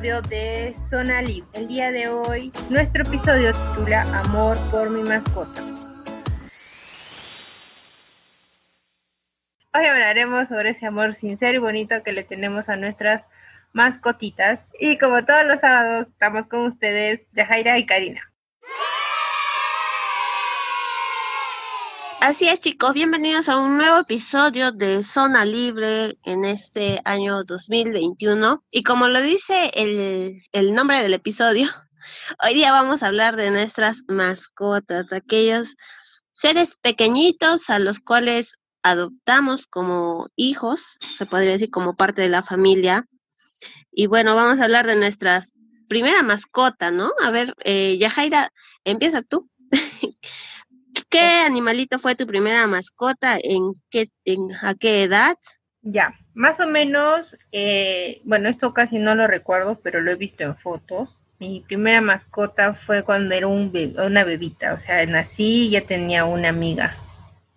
de Zona Libre. El día de hoy, nuestro episodio titula Amor por mi mascota. Hoy hablaremos sobre ese amor sincero y bonito que le tenemos a nuestras mascotitas. Y como todos los sábados, estamos con ustedes, Yajaira y Karina. Así es, chicos, bienvenidos a un nuevo episodio de Zona Libre en este año 2021. Y como lo dice el, el nombre del episodio, hoy día vamos a hablar de nuestras mascotas, aquellos seres pequeñitos a los cuales adoptamos como hijos, se podría decir como parte de la familia. Y bueno, vamos a hablar de nuestra primera mascota, ¿no? A ver, eh, Yajaira, empieza tú. ¿Qué animalito fue tu primera mascota? ¿En qué, en, a qué edad? Ya, más o menos, eh, bueno, esto casi no lo recuerdo, pero lo he visto en fotos. Mi primera mascota fue cuando era un una bebita, o sea, nací y ya tenía una amiga,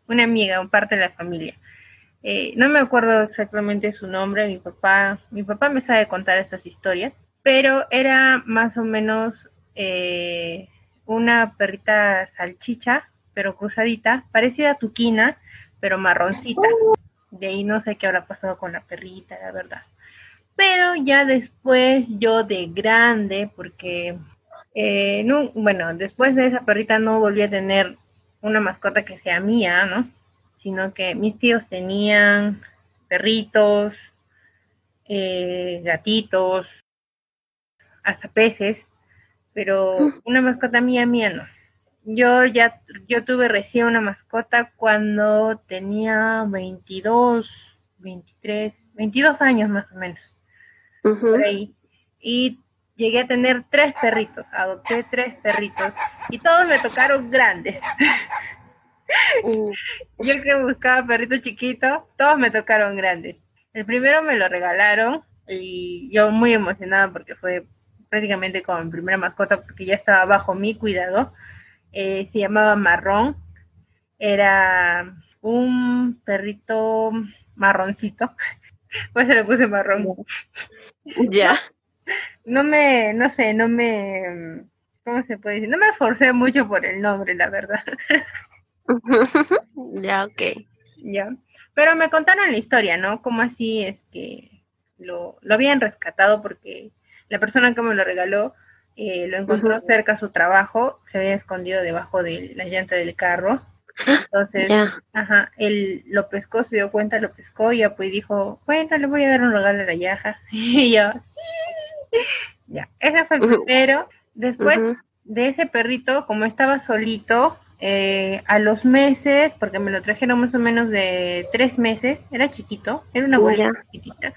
una amiga, un parte de la familia. Eh, no me acuerdo exactamente su nombre, mi papá, mi papá me sabe contar estas historias, pero era más o menos eh, una perrita salchicha pero cruzadita, parecida a Tuquina, pero marroncita. De ahí no sé qué habrá pasado con la perrita, la verdad. Pero ya después yo de grande, porque, eh, no, bueno, después de esa perrita no volví a tener una mascota que sea mía, ¿no? Sino que mis tíos tenían perritos, eh, gatitos, hasta peces, pero una mascota mía, mía no. Yo ya, yo tuve recién una mascota cuando tenía 22, 23, 22 años más o menos. Por ahí. Y llegué a tener tres perritos, adopté tres perritos y todos me tocaron grandes. Uh. Yo que buscaba perritos chiquitos, todos me tocaron grandes. El primero me lo regalaron y yo muy emocionada porque fue prácticamente como mi primera mascota porque ya estaba bajo mi cuidado eh, se llamaba Marrón, era un perrito marroncito, pues se le puse marrón. Ya. No me, no sé, no me, ¿cómo se puede decir? No me esforcé mucho por el nombre, la verdad. ya, ok. Ya. Pero me contaron la historia, ¿no? Como así es que lo, lo habían rescatado porque la persona que me lo regaló eh, lo encontró cerca a su trabajo, se había escondido debajo de la llanta del carro. Entonces, ajá, él lo pescó, se dio cuenta, lo pescó y ya pues dijo, bueno, le voy a dar un regalo a la yaja. y yo, sí. Ya, ese fue el primero. Después de ese perrito, como estaba solito, eh, a los meses, porque me lo trajeron más o menos de tres meses, era chiquito, era una buena chiquitita.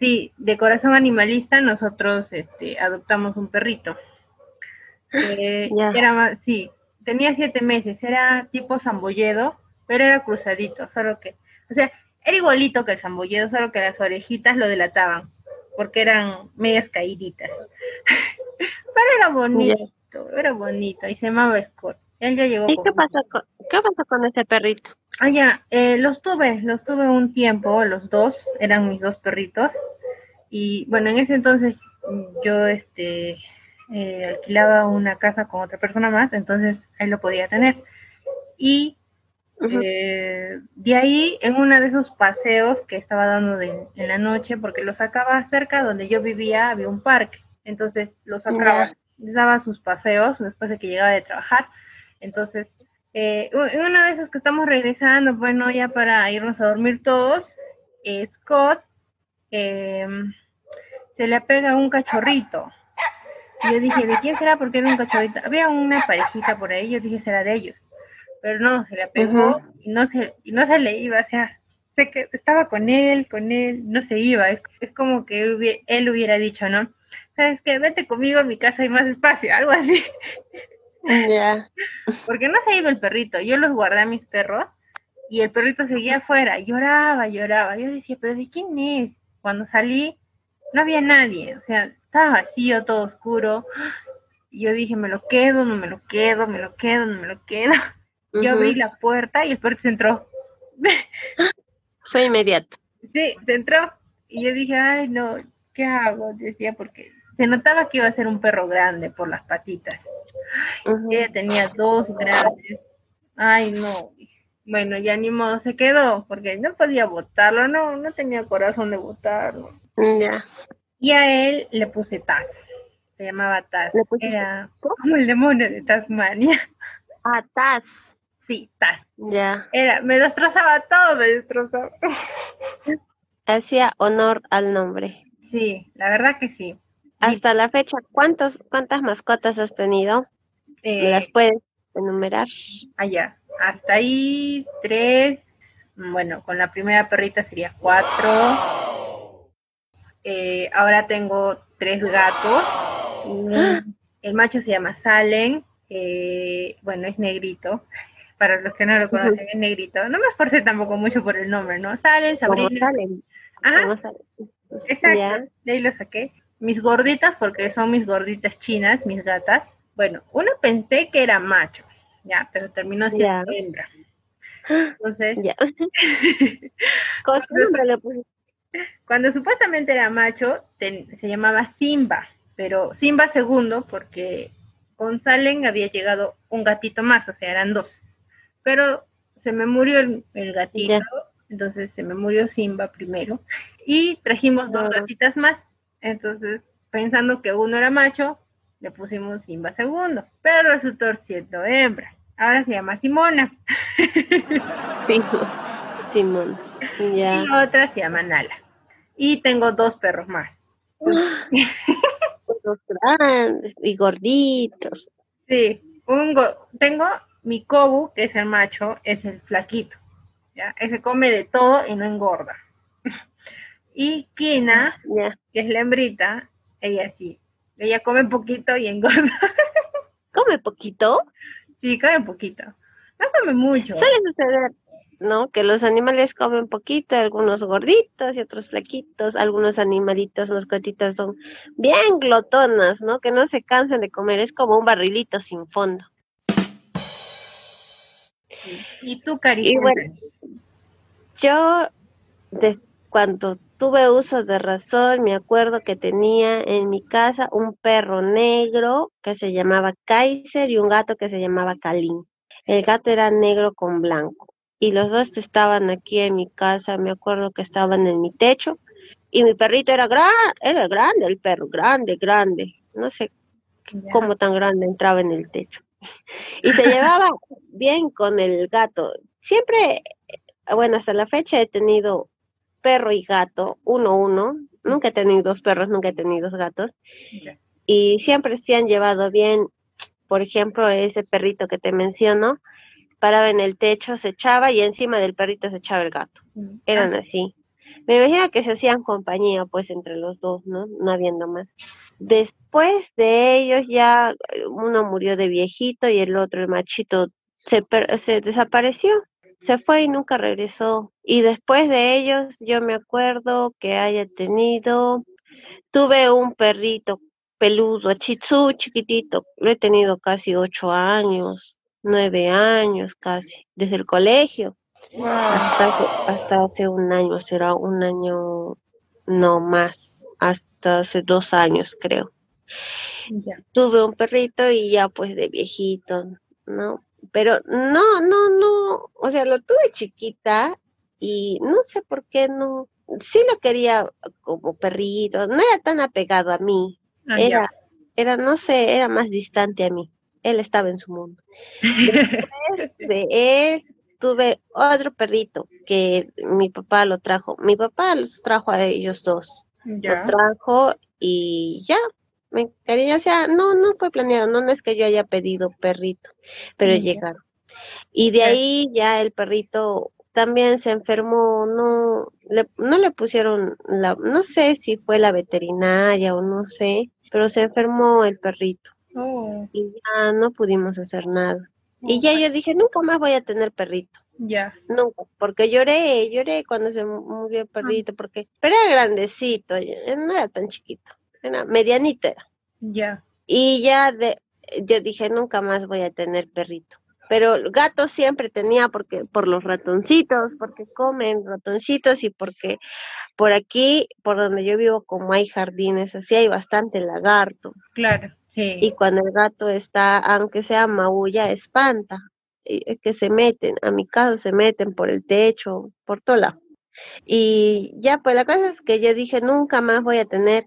Sí, de corazón animalista nosotros este, adoptamos un perrito. Eh, era sí, tenía siete meses, era tipo zambolledo, pero era cruzadito, solo que, o sea, era igualito que el zambolledo, solo que las orejitas lo delataban, porque eran medias caíditas. pero era bonito, era bonito, y se llamaba Scott. Él ya llegó. ¿Y qué pasó, con, qué pasó con ese perrito? Ah, ya, eh, los tuve, los tuve un tiempo, los dos, eran mis dos perritos. Y bueno, en ese entonces yo este, eh, alquilaba una casa con otra persona más, entonces él lo podía tener. Y eh, de ahí, en uno de esos paseos que estaba dando en la noche, porque lo sacaba cerca donde yo vivía, había un parque. Entonces lo sacaba, daba sus paseos después de que llegaba de trabajar. Entonces, eh, una de esas que estamos regresando, bueno, ya para irnos a dormir todos, Scott em, se le pega un cachorrito. Y yo dije, ¿de quién será? Porque era un cachorrito. Había una parejita por ahí, yo dije, será de ellos. Pero no, se le pegó y, no se, y no se le iba, o sea, sé que estaba con él, con él, no se iba. Es, como que él hubiera dicho, ¿no? ¿Sabes qué? Vete conmigo a mi casa, hay más espacio, algo así. Ya. Porque no se iba el perrito, yo los guardé a mis perros y el perrito seguía afuera, lloraba, lloraba. Yo decía, ¿pero de quién es? Cuando salí, no había nadie, o sea, estaba vacío, todo oscuro. yo dije, me lo quedo, no me lo quedo, me lo quedo, no me lo quedo. Yo abrí la puerta y el perro se entró. Fue inmediato. Sí, se entró. Y yo dije, ay, no, ¿qué hago? Decía, porque se notaba que iba a ser un perro grande por las patitas. Ella tenía dos grandes. Ay, no. Bueno, ya ni modo se quedó, porque no podía botarlo, no, no tenía corazón de botarlo. Ya. Y a él le puse Taz. Se llamaba Taz. Era como el demonio de Tasmania. Ah, Taz. Sí, Taz. Ya. Era, me destrozaba todo, me destrozaba. Hacía honor al nombre. Sí, la verdad que sí. Hasta la fecha, ¿cuántos, ¿cuántas mascotas has tenido? ¿Me las puedes enumerar? Allá. Hasta ahí tres. Bueno, con la primera perrita sería cuatro. Eh, ahora tengo tres gatos. El macho se llama Salen. bueno, es negrito. Para los que no lo conocen, es negrito. No me esforcé tampoco mucho por el nombre, ¿no? Salen, Sabrina. Salen? Ajá. Exacto. De ahí lo saqué. Mis gorditas, porque son mis gorditas chinas, mis gatas. Bueno, uno pensé que era macho, ya, pero terminó siendo hembra. Entonces, ya. cuando, supuestamente era macho, se llamaba Simba, pero Simba segundo, porque con Salen había llegado un gatito más, o sea, eran dos. Pero se me murió el, gatito, entonces se me murió Simba primero. Y trajimos dos gatitas más. Entonces, pensando que uno era macho, le pusimos Simba segundo, pero resultó siendo hembra. Ahora se llama Simona. Sí, Simona. Ya. Y otra se llama Nala. Y tengo dos perros más. Dos grandes y gorditos. Sí, un tengo mi Kobu, que es el macho, es el flaquito. ¿ya? Ese come de todo y no engorda. y Kina, que es la hembrita, ella sí, ella come poquito y engorda. ¿Come poquito? Sí, come poquito. No come mucho. Suele suceder, ¿no? Que los animales comen poquito, algunos gorditos y otros flaquitos, algunos animalitos, mascotitas son bien glotonas, ¿no? Que no se cansan de comer, es como un barrilito sin fondo. ¿Y tú, Cari? yo, de, cuando tuve uso de razón, me acuerdo que tenía en mi casa un perro negro que se llamaba Kaiser y un gato que se llamaba Kalin. El gato era negro con blanco y los dos estaban aquí en mi casa, me acuerdo que estaban en mi techo y mi perrito era, gran, era grande, el perro, grande, grande, no sé cómo tan grande entraba en el techo. y se llevaba bien con el gato. Siempre, bueno, hasta la fecha he tenido perro y gato, uno uno. Nunca he tenido dos perros, nunca he tenido dos gatos. Y siempre se han llevado bien. Por ejemplo, ese perrito que te menciono, paraba en el techo, se echaba y encima del perrito se echaba el gato. Mm. Eran así. Me imagino que se hacían compañía, pues, entre los dos, ¿no? No habiendo más. Después de ellos ya uno murió de viejito y el otro, el machito, se, se desapareció se fue y nunca regresó. Y después de ellos, yo me acuerdo que haya tenido, tuve un perrito peludo, chitsu chiquitito, lo he tenido casi ocho años, nueve años casi, desde el colegio. Hasta, hasta hace un año, será un año no más, hasta hace dos años creo. Tuve un perrito y ya pues de viejito, ¿no? Pero no, no, no, o sea, lo tuve chiquita y no sé por qué no, sí lo quería como perrito, no era tan apegado a mí, ah, era, era, no sé, era más distante a mí, él estaba en su mundo. Después de él tuve otro perrito que mi papá lo trajo, mi papá los trajo a ellos dos, lo trajo y ya, me cariño, o sea, no, no fue planeado, no, no es que yo haya pedido perrito, pero llegaron. Y de ahí ya el perrito también se enfermó, no le, no le pusieron la, no sé si fue la veterinaria o no sé, pero se enfermó el perrito. Oh. Y ya no pudimos hacer nada. Y ya yo dije, nunca más voy a tener perrito. Ya. Nunca, porque lloré, lloré cuando se murió el ah. perrito, porque, pero era grandecito, no era tan chiquito era medianita Ya. Y ya de, yo dije, nunca más voy a tener perrito. pero gatos siempre tenía porque por los ratoncitos, porque comen ratoncitos y porque por aquí, por donde yo vivo, como hay jardines, así hay bastante lagarto. Claro, sí. Y cuando el gato está, aunque sea maulla, espanta, es que se meten, a mi casa se meten por el techo, por todo lado. Y ya, pues la cosa es que yo dije, nunca más voy a tener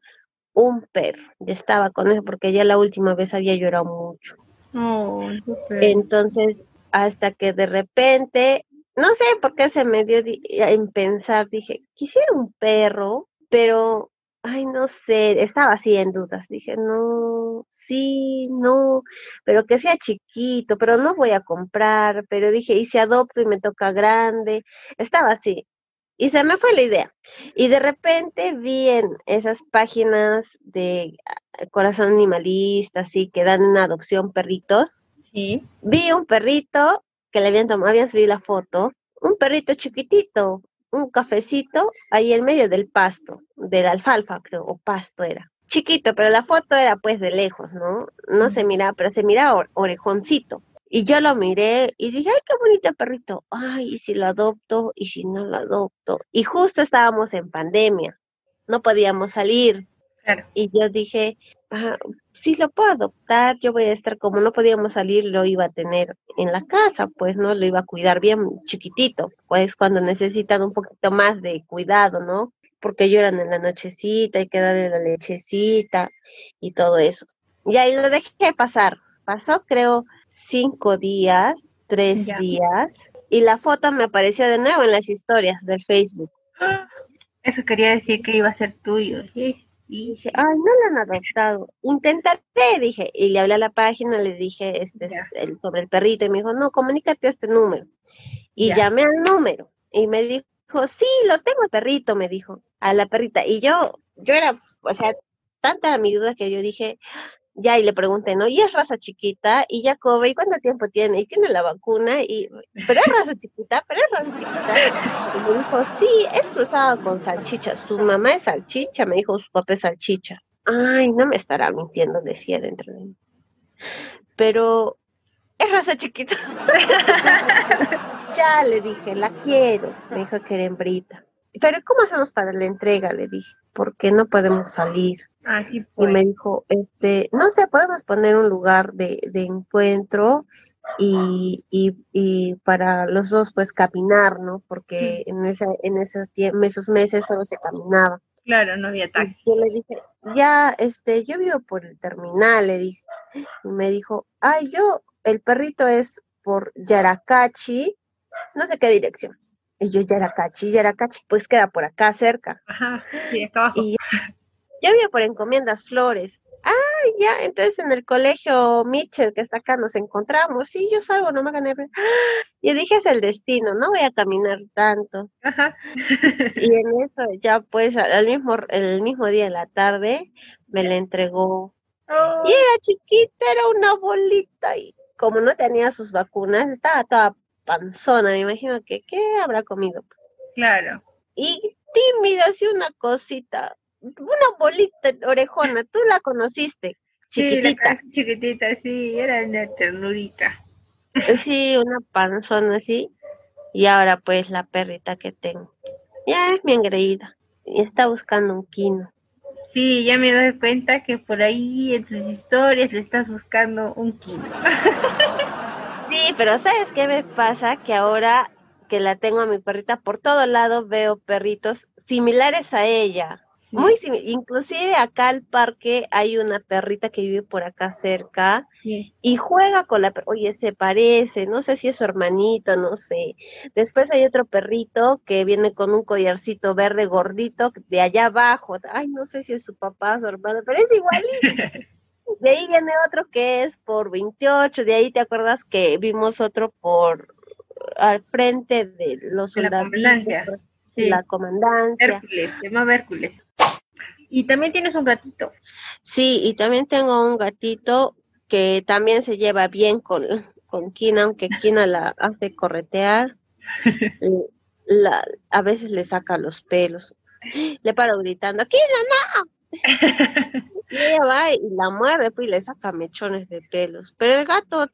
un perro. Ya estaba con eso porque ya la última vez había llorado mucho. Oh, Entonces, hasta que de repente, no sé por qué se me dio en pensar, dije, quisiera un perro, pero, ay, no sé, estaba así en dudas. Dije, no, sí, no, pero que sea chiquito, pero no voy a comprar, pero dije, y si adopto y me toca grande, estaba así. Y se me fue la idea. Y de repente vi en esas páginas de ah, corazón animalista, así, que dan una adopción perritos. Sí. Vi un perrito que le habían tomado, habían subido la foto, un perrito chiquitito, un cafecito ahí en medio del pasto, de la alfalfa, creo, o pasto era. Chiquito, pero la foto era pues de lejos, ¿no? No se miraba, pero se miraba orejoncito. Y yo lo miré y dije, ay, qué bonito perrito. Ay, ¿y si lo adopto? ¿Y si no lo adopto? Y justo estábamos en pandemia, no podíamos salir. Y yo dije, ah, si lo puedo adoptar, yo voy a estar como no podíamos salir, lo iba a tener en la casa, pues no lo iba a cuidar bien chiquitito, pues cuando necesitan un poquito más de cuidado, ¿no? Porque lloran en la nochecita, hay que darle la lechecita y todo eso. Y ahí lo dejé pasar. Pasó, creo, cinco días, tres días, y la foto me apareció de nuevo en las historias del Facebook. Eso quería decir que iba a ser tuyo. Y dije, ay, no lo han adoptado. Intentaré, dije, y le hablé a la página, le dije este, el, sobre el perrito, y me dijo, no, comunícate a este número. Y llamé al número, y me dijo, sí, lo tengo el perrito, me dijo, a la perrita. Y yo, yo era, o sea, tanta mi duda que yo dije, ya y le pregunté, ¿no? Y es raza chiquita y ya cobre, ¿y cuánto tiempo tiene? Y tiene la vacuna, y pero es raza chiquita, pero es raza chiquita. Y me dijo, sí, es cruzado con salchicha. Su mamá es salchicha, me dijo, su papá es salchicha. Ay, no me estará mintiendo, decía dentro de mí. Pero es raza chiquita. ya le dije, la quiero. Me dijo que era hembrita. Pero ¿cómo hacemos para la entrega? Le dije, porque no podemos salir. Así y me dijo, este, no sé, podemos poner un lugar de, encuentro y, y, y, para los dos pues caminar, ¿no? Porque en, esa, en esos, esos meses solo se caminaba. Claro, no había taxi. Yo le dije, ya, este, yo vivo por el terminal, le dije. Y me dijo, ay, yo, el perrito es por Yaracachi, no sé qué dirección. Y yo, Yaracachi, Yaracachi, pues queda por acá cerca. Ajá, sí, acá abajo. Y yo vivo por encomiendas flores. Ah, ya, entonces en el colegio Mitchell, que está acá, nos encontramos. Sí, yo salgo, no me gané. Y dije, es el destino, no voy a caminar tanto. Ajá. Y en eso, ya pues, al mismo, el mismo día en la tarde, me la entregó. Oh. Y era chiquita, era una bolita. Y como no tenía sus vacunas, estaba toda panzona, me imagino que, ¿qué habrá comido? Claro. Y tímida, así una cosita, una bolita orejona, tú la conociste, chiquitita. Sí, chiquitita, sí, era una ternurita. Sí, una panzona así, y ahora pues la perrita que tengo. Ya es mi engreída, y está buscando un quino. Sí, ya me doy cuenta que por ahí en tus historias le estás buscando un quino. Sí, pero ¿sabes qué me pasa? Que ahora que la tengo a mi perrita, por todo lado veo perritos similares a ella. Muy inclusive acá al parque hay una perrita que vive por acá cerca y juega con la oye se parece, no sé si es su hermanito, no sé. Después hay otro perrito que viene con un collarcito verde gordito de allá abajo. Ay, no sé si es su papá o su hermano, pero es igualito. De ahí viene otro que es por 28, de ahí te acuerdas que vimos otro por al frente de los soldados. La comandancia. Hércules, se llama Hércules. Y también tienes un gatito. Sí, y también tengo un gatito que también se lleva bien con, con Kina, aunque Kina la hace corretear. la, a veces le saca los pelos. Le paro gritando, ¡Kina, no! Y ella va y la muerde pues, y le saca mechones de pelos. Pero el gato,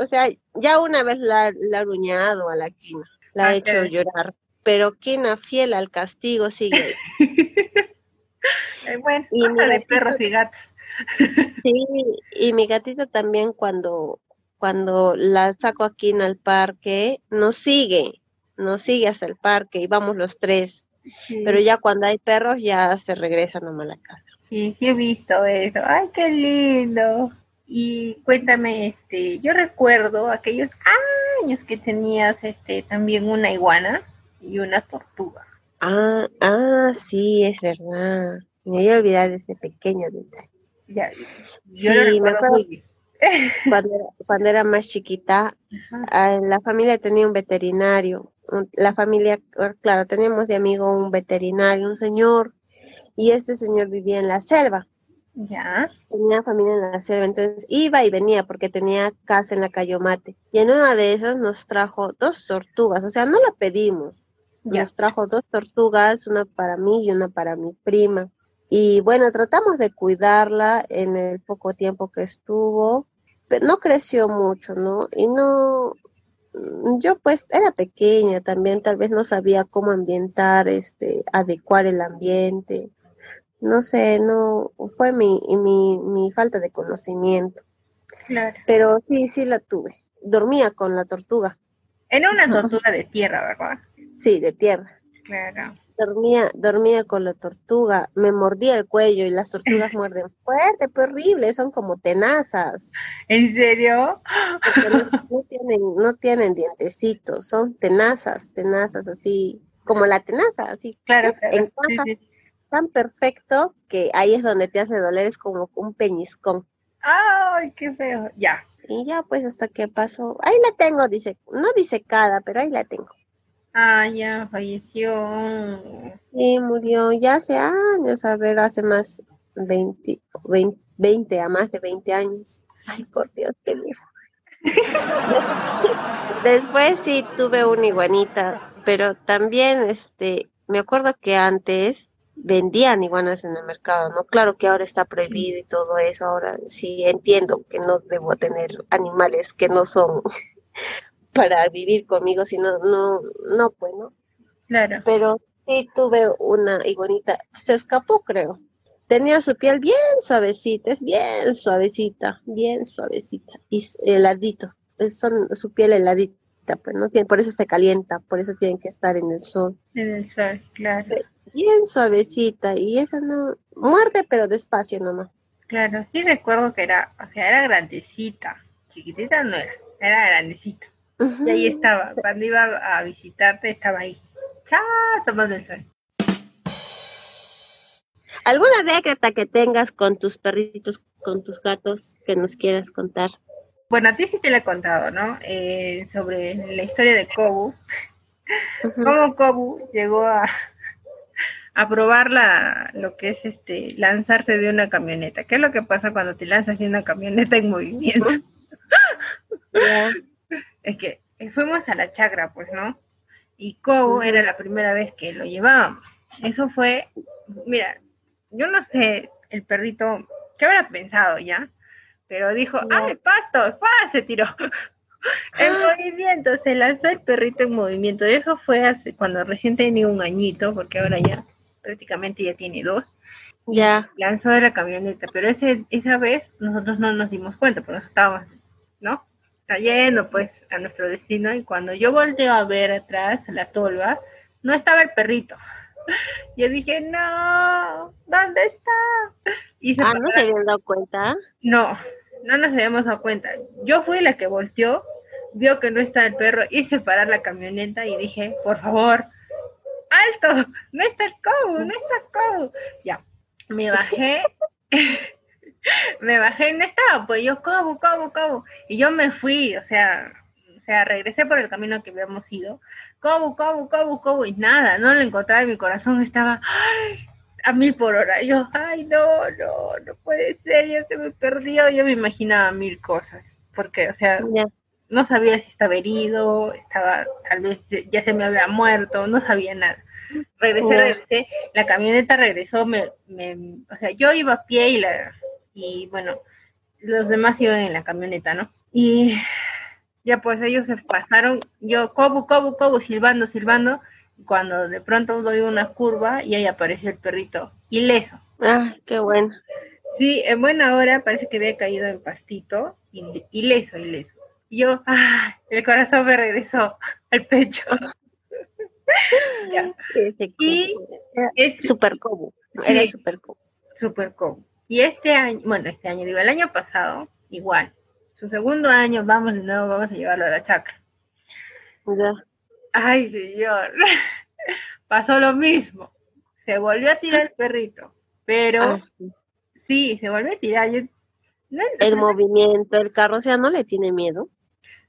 o sea, ya una vez la, ha aruñado a la quina, la ha hecho llorar. Pero quina fiel al castigo sigue bueno, y de perros y gatos. Sí, y mi gatita también cuando, cuando la saco aquí en el parque, nos sigue, nos sigue hasta el parque y vamos los tres. Pero ya cuando hay perros ya se regresa nomás a la casa. Sí, sí he visto eso. Ay, qué lindo. Y cuéntame, este, yo recuerdo aquellos años que tenías este también una iguana y una tortuga. Ah, ah, sí, es verdad. Me voy a olvidar de ese pequeño detalle. Ya, yo sí, me acuerdo cuando, era, cuando era más chiquita, ah, la familia tenía un veterinario. La familia, claro, teníamos de amigo un veterinario, un señor, y este señor vivía en la selva. Ya. Tenía familia en la selva, entonces iba y venía porque tenía casa en la Cayomate. Y en una de esas nos trajo dos tortugas, o sea, no la pedimos. Nos trajo dos tortugas, una para mí y una para mi prima. Y bueno, tratamos de cuidarla en el poco tiempo que estuvo, pero no creció mucho, ¿no? Y no, mm, yo pues era pequeña también, tal vez no sabía cómo ambientar, este, adecuar el ambiente. No sé, no, fue mi, mi, mi falta de conocimiento. Claro. Pero sí, sí la tuve. Dormía con la tortuga. Era una tortuga de tierra, ¿verdad? Sí, de tierra. Claro dormía, dormía con la tortuga, me mordía el cuello y las tortugas muerden fuerte, horrible, son como tenazas. ¿En serio? no, tienen, no tienen dientecitos, son tenazas, tenazas así, como la tenaza, así. Claro, Tan perfecto que ahí es donde te hace doler, es como un peñiscón. Ay, qué feo, ya. Y ya pues hasta que pasó, ahí la tengo, dice, no dice cada, pero ahí la tengo. Ah, ya falleció. Sí, murió ya hace años, a ver, hace más 20, 20, a más de 20 años. Ay, por Dios, qué viejo. Después sí tuve una iguanita, pero también este, me acuerdo que antes vendían iguanas en el mercado, ¿no? Claro que ahora está prohibido y todo eso, ahora sí entiendo que no debo tener animales que no son para vivir conmigo, sino no, no, pues, ¿no? Claro. Pero sí tuve una iguanita, se escapó, creo. Tenía su piel bien suavecita, es bien suavecita, bien suavecita y heladito. Son su piel heladita, pues no tiene, por eso se calienta, por eso tienen que estar en el sol. En el sol, claro. Bien suavecita y esa no muerde, pero despacio nomás. Claro, sí recuerdo que era, o sea, era grandecita, chiquitita no era, era grandecita. Y ahí estaba, cuando iba a visitarte estaba ahí. Chao, tomando el sol. ¿Alguna anécdota que tengas con tus perritos, con tus gatos que nos quieras contar? Bueno, a ti sí te la he contado, ¿no? Eh, sobre la historia de Kobu. Cómo Kobu llegó a, a probar la, lo que es este lanzarse de una camioneta. ¿Qué es lo que pasa cuando te lanzas de una camioneta en movimiento? es que fuimos a la chacra, pues, ¿no? Y Cobo era la primera vez que lo llevábamos. Eso fue, mira, yo no sé, el perrito, ¿qué habrá pensado ya? Pero dijo, ¡ay, pasto! ¡Pah! Se tiró. en ah. movimiento, se lanzó el perrito en movimiento. Y eso fue hace, cuando recién tenía un añito, porque ahora ya prácticamente ya tiene dos. Ya. Lanzó de la camioneta, pero ese, esa vez nosotros no nos dimos cuenta, porque estábamos, ¿no? cayendo pues a nuestro destino y cuando yo volteo a ver atrás la tolva, no estaba el perrito. Yo dije, no, ¿dónde está? Y ah, ¿no se habían dado cuenta? No, no nos habíamos dado cuenta. Yo fui la que volteó, vio que no está el perro, hice parar la camioneta y dije, por favor, alto, no está el cobo, no está el cobo. Ya, me bajé me bajé y no estaba, pues yo, ¿cómo, cómo, cómo? Y yo me fui, o sea, o sea, regresé por el camino que habíamos ido, ¿cómo, cómo, cómo, cómo? Y nada, no lo encontraba y mi corazón estaba a mil por hora. yo, ay, no, no, no puede ser, ya se me perdió. Yo me imaginaba mil cosas, porque, o sea, no sabía si estaba herido, estaba, tal vez ya se me había muerto, no sabía nada. regresé, regresé, la camioneta regresó, me, me, o sea, yo iba a pie y la, y bueno, los demás iban en la camioneta, ¿no? Y ya pues ellos se pasaron, yo cobo, cobo, cobo, silbando, silbando, cuando de pronto doy una curva y ahí apareció el perrito, ileso. Ah, qué bueno. Sí, en buena hora parece que había caído en pastito, ileso, ileso. Y yo, ah, el corazón me regresó al pecho. y es super cobo, era super cobo. Super cobo. Y este año, bueno, este año, digo, el año pasado, igual. Su segundo año, vamos de nuevo, vamos a llevarlo a la chacra. Ay, señor. Pasó lo mismo. Se volvió a tirar el perrito, pero ah, sí. se volvió a tirar. el movimiento, el carro, o sea, ¿no le tiene miedo?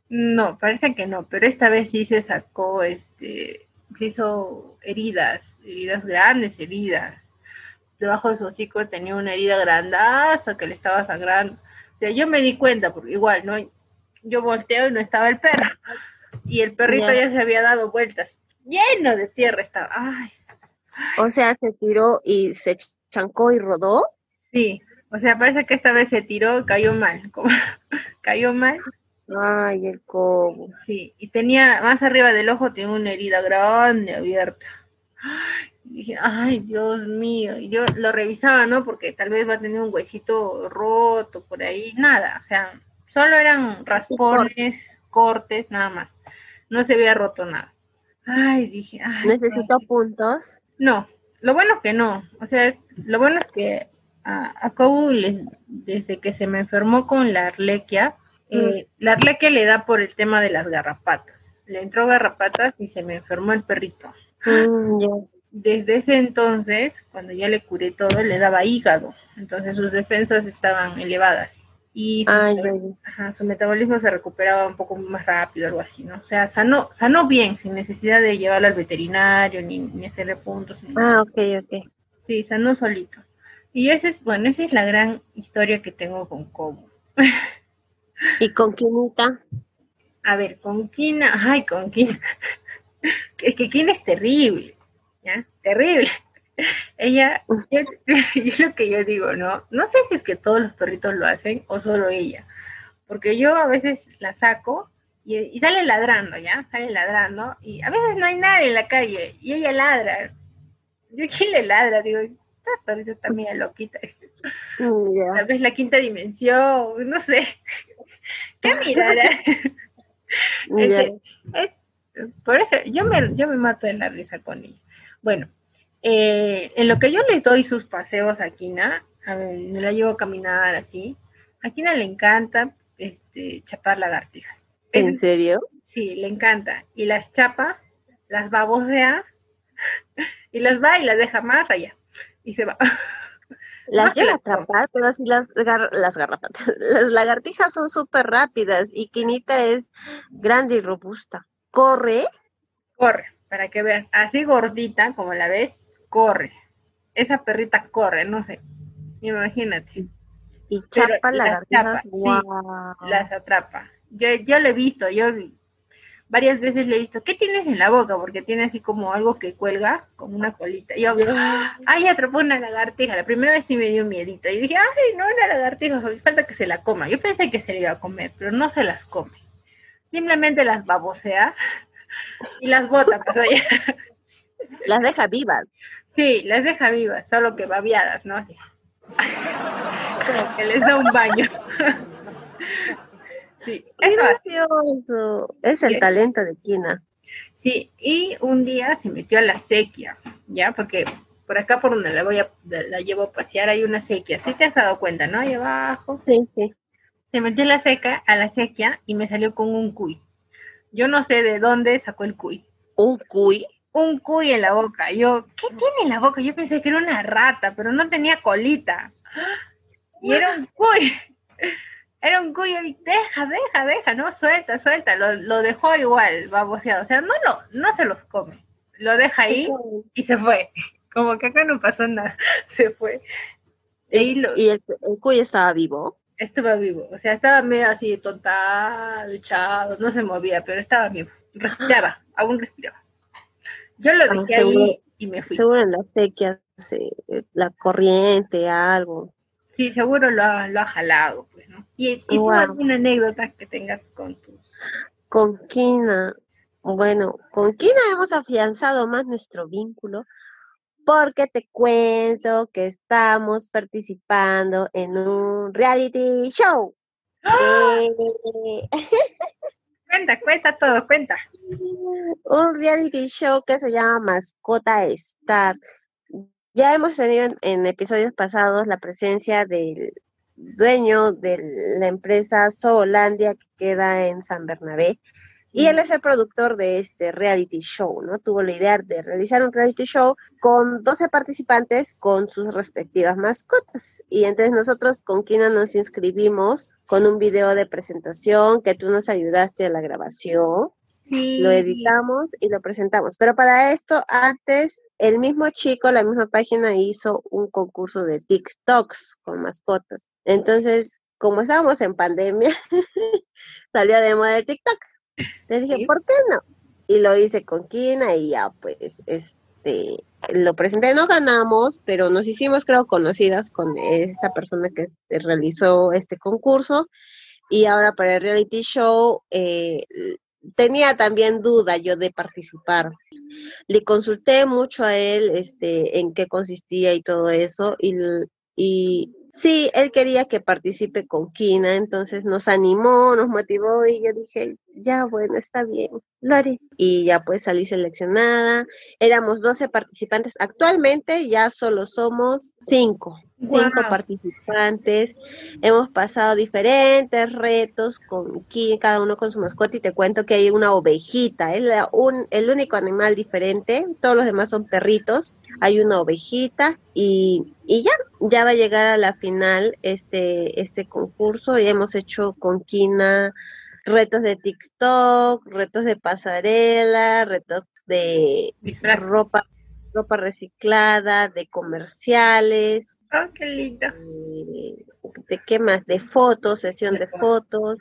No, parece que no, pero esta vez sí se sacó, este, se hizo heridas, heridas grandes, heridas debajo de su hocico tenía una herida grandaza que le estaba sangrando. O sea, yo me di cuenta, porque igual, ¿no? Yo volteo y no estaba el perro. Y el perrito ya se había dado vueltas. Lleno de tierra estaba. Ay. O sea, se tiró y se chancó y rodó. Sí, o sea, parece que esta vez se tiró, cayó mal. Como, cayó mal. Ay, el cobo. Sí, y tenía, más arriba del ojo, tenía una herida grande abierta. Ay, dije, ay, Dios mío. Y yo lo revisaba, ¿no? Porque tal vez va a tener un huesito roto por ahí. Nada, o sea, solo eran raspones, cortes, nada más. No se había roto nada. Ay, dije, ay. ¿Necesito puntos? No, lo bueno es que no. O sea, lo bueno es que a, a desde que se me enfermó con la arlequia, eh, mm. la arlequia le da por el tema de las garrapatas. Le entró garrapatas y se me enfermó el perrito. Mm, desde ese entonces, cuando ya le curé todo, le daba hígado, entonces sus defensas estaban elevadas y su, metabolismo se recuperaba un poco más rápido, algo así, ¿no? O sea, sanó, sanó bien, sin necesidad de llevarlo al veterinario ni, ni hacerle puntos. ah, ok, ok. Sí, sanó solito. Y esa es, bueno, esa es la gran historia que tengo con Cobo. ¿Y con Quinita? A ver, con Quina, ay, con Quina. es que Quina es terrible. Terrible. Ella, yo, lo que yo digo, ¿no? No sé si es que todos los perritos lo hacen o solo ella, porque yo a veces la saco y, sale ladrando, ¿ya? Sale ladrando y a veces no hay nadie en la calle y ella ladra. Yo, ¿quién le ladra? Digo, esta perrita está media loquita. Mm, Tal vez la quinta dimensión, no sé. ¿Qué mirará? es, por eso yo me, yo me mato de la risa con ella. Bueno, eh, en lo que yo le doy sus paseos a Kina, a ver, me la llevo a caminar así, a Kina le encanta este, chapar lagartijas. ¿En serio? Sí, le encanta. Y las chapa, las babosea, y las va y las deja más allá. Y se va. Las lleva a atrapar, pero sí las, las garrapatas. Las lagartijas son súper rápidas y Quinita es grande y robusta. ¿Corre? Corre para que veas, así gordita como la ves, corre. Esa perrita corre, no sé. Imagínate. Y chapa la las las atrapa. Yo, yo lo he visto, yo varias veces le he visto, ¿qué tienes en la boca? Porque tiene así como algo que cuelga, como una colita. Y yo, ay, atrapó una lagartija. La primera vez sí me dio miedito. Y dije, ay, no, una lagartija, falta que se la coma. Yo pensé que se la iba a comer, pero no se las come. Simplemente las babosea y las botas, pues, Las deja vivas. Sí, las deja vivas, solo que babiadas, ¿no? Como que les da un baño. Sí, es gracioso. Es el talento de Kina. Sí, y un día se metió a la sequía, ¿ya? Porque por acá por donde la voy a, la llevo a pasear hay una sequía. Sí te has dado cuenta, ¿no? Ahí abajo. Sí, sí. Se metió a la seca, a la sequía y me salió con un cuy. Yo no sé de dónde sacó el cuy. ¿Un cuy? Un cuy en la boca. Yo, ¿qué tiene en la boca? Yo pensé que era una rata, pero no tenía colita. Y era un cuy. Era un cuy. Y deja, deja, deja, no, suelta, suelta. Lo, dejó igual, baboseado. O sea, no, lo, no se los come. Lo deja ahí y se fue. Como que acá no pasó nada. Se fue. ¿Y, el, el cuy estaba vivo? estaba vivo, o sea, estaba medio así total, echado, no se movía, pero estaba vivo, respiraba, aún respiraba. Yo lo dejé ahí y me fui. Seguro en la sequía, la corriente, algo. Sí, seguro lo ha, lo ha jalado, pues, ¿Y, y alguna anécdota que tengas con tu... Con Kina, bueno, con Kina hemos afianzado más nuestro vínculo porque te cuento que estamos participando en un reality show. ¡Ah! Eh, cuenta, cuenta todo, cuenta. Un reality show que se llama Mascota Star. Ya hemos tenido en, episodios pasados la presencia del dueño de la empresa Zoolandia que queda en San Bernabé. Y él es el productor de este reality show, ¿no? Tuvo la idea de realizar un reality show con 12 participantes con sus respectivas mascotas. Y entonces nosotros con Kina nos inscribimos con un video de presentación que tú nos ayudaste a la grabación. Lo editamos y lo presentamos. Pero para esto, antes, el mismo chico, la misma página hizo un concurso de TikToks con mascotas. Entonces, como estábamos en pandemia, salió de moda de TikTok. Le dije, ¿por qué no? Y lo hice con Kina y ya, pues, este, lo presenté, no ganamos, pero nos hicimos, creo, conocidas con esta persona que realizó este concurso. Y ahora para el reality show, eh, tenía también duda yo de participar. Le consulté mucho a él este, en qué consistía y todo eso, y, y sí, él quería que participe con Kina, entonces nos animó, nos motivó y yo dije, ya bueno, está bien, lo haré. Y ya pues salí seleccionada, éramos 12 participantes, actualmente ya solo somos 5 cinco participantes. Hemos pasado diferentes retos con cada uno con su mascota y te cuento que hay una ovejita, es un, el único animal diferente, todos los demás son perritos, hay una ovejita y, y ya, ya va a llegar a la final este, este concurso y hemos hecho con Kina retos de TikTok, retos de pasarela, retos de ropa ropa reciclada, de comerciales, Oh, qué lindo. ¿De qué más? De fotos, sesión de fotos.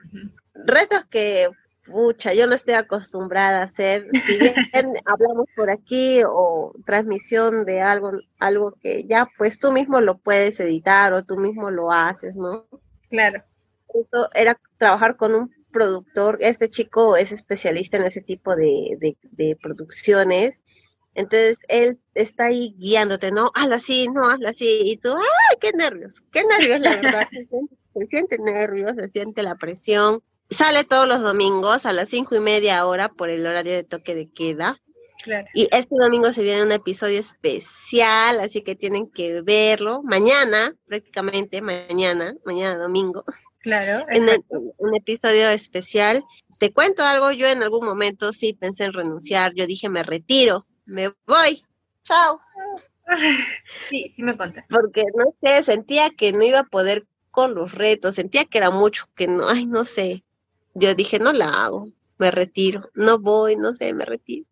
Retos que, pucha, yo no estoy acostumbrada a hacer. Si bien hablamos por aquí o transmisión de algo, algo que ya pues tú mismo lo puedes editar o tú mismo lo haces, ¿no? Claro. Esto era trabajar con un productor. Este chico es especialista en ese tipo de, de, de producciones entonces él está ahí guiándote, ¿no? Hazlo así, no, hazlo así. Y tú, ¡ay, qué nervios! ¡Qué nervios, la verdad! se, siente, nervios, se siente la presión. Sale todos los domingos a las cinco y media hora por el horario de toque de queda. Claro. Y este domingo se viene un episodio especial, así que tienen que verlo. Mañana, prácticamente, mañana, mañana domingo. Claro. En un episodio especial. Te cuento algo, yo en algún momento sí pensé en renunciar, yo dije me retiro, me voy, chao. Sí, sí me conté. Porque, no sé, sentía que no iba a poder con los retos, sentía que era mucho, que no, ay, no sé. Yo dije, no la hago, me retiro, no voy, no sé, me retiro.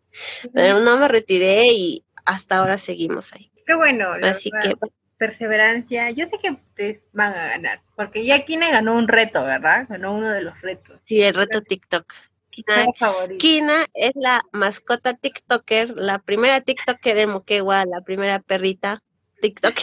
Pero no me retiré y hasta ahora seguimos ahí. Qué bueno, Así que perseverancia. Yo sé que ustedes van a ganar, porque ya Kina ganó un reto, ¿verdad? Ganó uno de los retos. Sí, el reto TikTok. Kina, es la mascota TikToker, la primera TikToker de Moquegua, la primera perrita TikTok.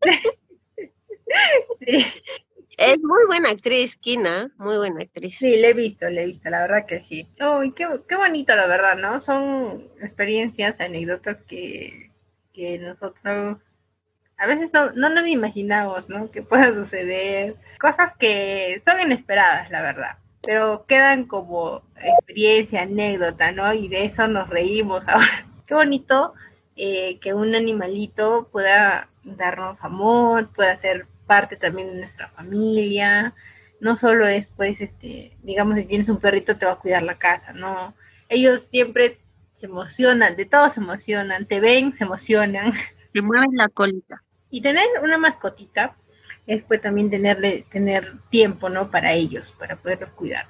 Es muy buena actriz, Kina, muy buena actriz. Sí, le he visto, le he visto, la verdad que sí. Uy, qué, qué bonito, la verdad, ¿no? Son experiencias, anécdotas que, que nosotros a veces no, no nos imaginamos, ¿no? Que pueda suceder. Cosas que son inesperadas, la verdad pero quedan como experiencia, anécdota, ¿no? Y de eso nos reímos ahora. Qué bonito eh, que un animalito pueda darnos amor, pueda ser parte también de nuestra familia. No solo es, pues, este, digamos, si tienes un perrito te va a cuidar la casa, ¿no? Ellos siempre se emocionan, de todo se emocionan, te ven, se emocionan. Te mueven la colita. Y tener una mascotita es pues también tenerle, tener tiempo, ¿no? Para ellos, para poderlos cuidar.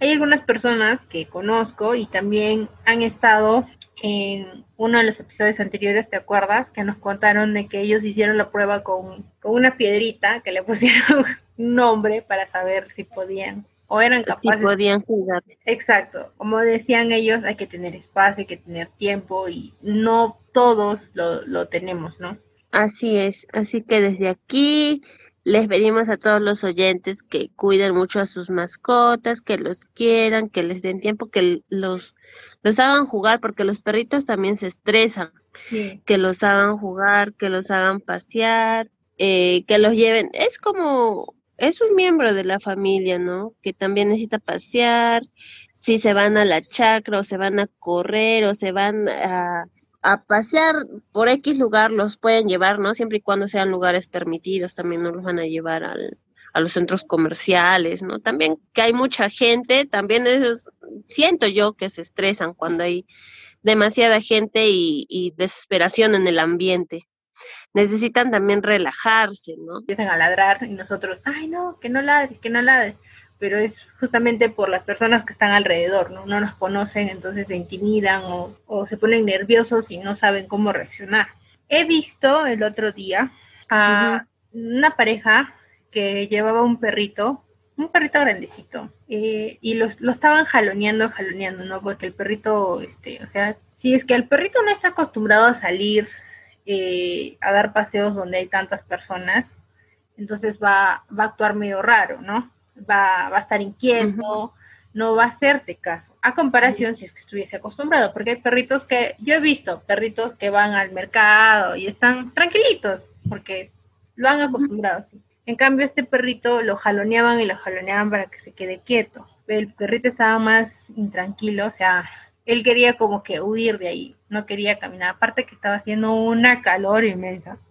Hay algunas personas que conozco y también han estado en uno de los episodios anteriores, ¿te acuerdas? Que nos contaron de que ellos hicieron la prueba con, con una piedrita, que le pusieron un nombre para saber si podían o eran capaces. Sí, podían jugar. Exacto, como decían ellos, hay que tener espacio, hay que tener tiempo y no todos lo, lo tenemos, ¿no? Así es, así que desde aquí les pedimos a todos los oyentes que cuiden mucho a sus mascotas, que los quieran, que les den tiempo, que los, los hagan jugar, porque los perritos también se estresan, que los hagan jugar, que los hagan pasear, eh, que los lleven. Es como, es un miembro de la familia, ¿no? Que también necesita pasear, si se van a la chacra o se van a correr o se van a a pasear por X lugar los pueden llevar, ¿no? Siempre y cuando sean lugares permitidos, también no los van a llevar al, a los centros comerciales, ¿no? También que hay mucha gente, también eso siento yo que se estresan cuando hay demasiada gente y, y, desesperación en el ambiente. Necesitan también relajarse, ¿no? Empiezan a ladrar y nosotros, ay no, que no ladres, que no ladres pero es justamente por las personas que están alrededor, ¿no? No nos conocen, entonces se intimidan o, se ponen nerviosos y no saben cómo reaccionar. He visto el otro día a una pareja que llevaba un perrito, un perrito grandecito, eh, y lo, estaban jaloneando, jaloneando, ¿no? Porque el perrito, este, o sea, si es que el perrito no está acostumbrado a salir eh, a dar paseos donde hay tantas personas, entonces va, va a actuar medio raro, ¿no? Va, va a estar inquieto, no va a hacerte caso. A comparación si es que estuviese acostumbrado, porque hay perritos que, yo he visto perritos que van al mercado y están tranquilitos, porque lo han acostumbrado así. En cambio, este perrito lo jaloneaban y lo jaloneaban para que se quede quieto. El perrito estaba más intranquilo, o sea, él quería como que huir de ahí, no quería caminar. Aparte que estaba haciendo una calor inmensa.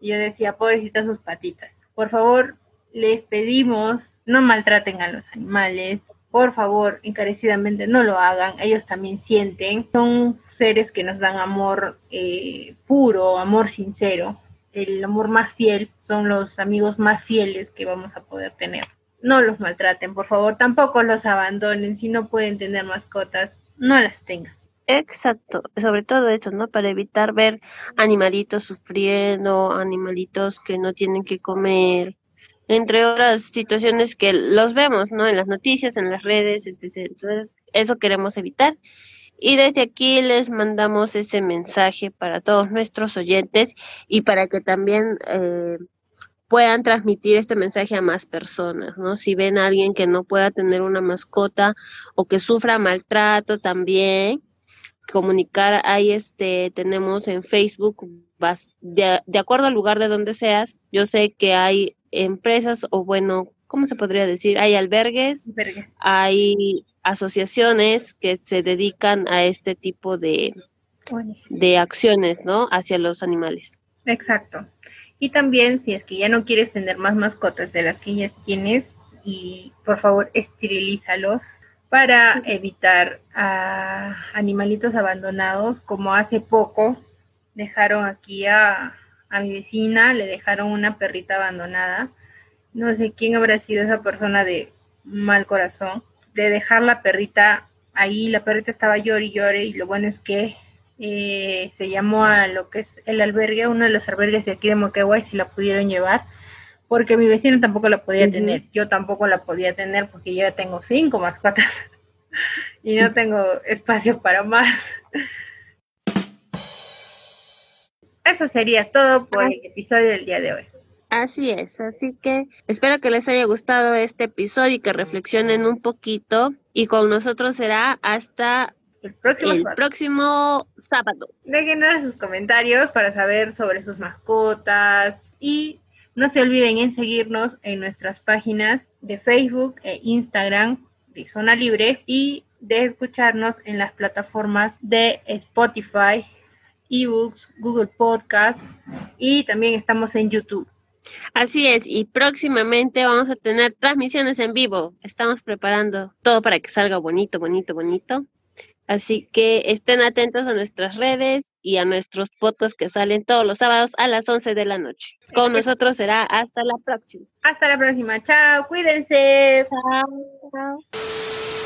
Y yo decía, pobrecita sus patitas. Por favor, les pedimos no maltraten a los animales, por favor, encarecidamente no lo hagan, ellos también sienten, son seres que nos dan amor eh, puro, amor sincero, el amor más fiel, son los amigos más fieles que vamos a poder tener. No los maltraten, por favor, tampoco los abandonen, si no pueden tener mascotas, no las tengan. Exacto, sobre todo eso, ¿no? Para evitar ver animalitos sufriendo, animalitos que no tienen que comer, entre otras situaciones que los vemos, ¿no? En las noticias, en las redes, etc. Entonces, eso queremos evitar. Y desde aquí les mandamos ese mensaje para todos nuestros oyentes y para que también eh, puedan transmitir este mensaje a más personas, ¿no? Si ven a alguien que no pueda tener una mascota o que sufra maltrato también, comunicar, ahí este, tenemos en Facebook, de, de acuerdo al lugar de donde seas, yo sé que hay empresas o bueno, ¿cómo se podría decir? Hay albergues, hay asociaciones que se dedican a este tipo de, de acciones, ¿no? Hacia los animales. Exacto. Y también, si es que ya no quieres tener más mascotas de las que ya tienes, y por favor esterilízalos para evitar a animalitos abandonados, como hace poco dejaron aquí a, a mi vecina le dejaron una perrita abandonada. No sé quién habrá sido esa persona de mal corazón, de dejar la perrita ahí. La perrita estaba llore y llore y lo bueno es que eh, se llamó a lo que es el albergue, uno de los albergues de aquí de Moquegua y se la pudieron llevar porque mi vecina tampoco la podía tener, yo tampoco la podía tener porque yo ya tengo cinco mascotas y no tengo espacio para más. Eso sería todo por el episodio del día de hoy. Así es, así que espero que les haya gustado este episodio y que reflexionen un poquito y con nosotros será hasta el próximo, sábado. Déjenos sus comentarios para saber sobre sus mascotas y no se olviden en seguirnos en nuestras páginas de Facebook e Instagram de Zona Libre y de escucharnos en las plataformas de Spotify, ebooks, Google Podcast y también estamos en YouTube. Así es, y próximamente vamos a tener transmisiones en vivo. Estamos preparando todo para que salga bonito, bonito, bonito. Así que estén atentos a nuestras redes y a nuestros podcasts que salen todos los sábados a las 11 de la noche. Con nosotros será hasta la próxima. Hasta la próxima. Chao, cuídense. Chao.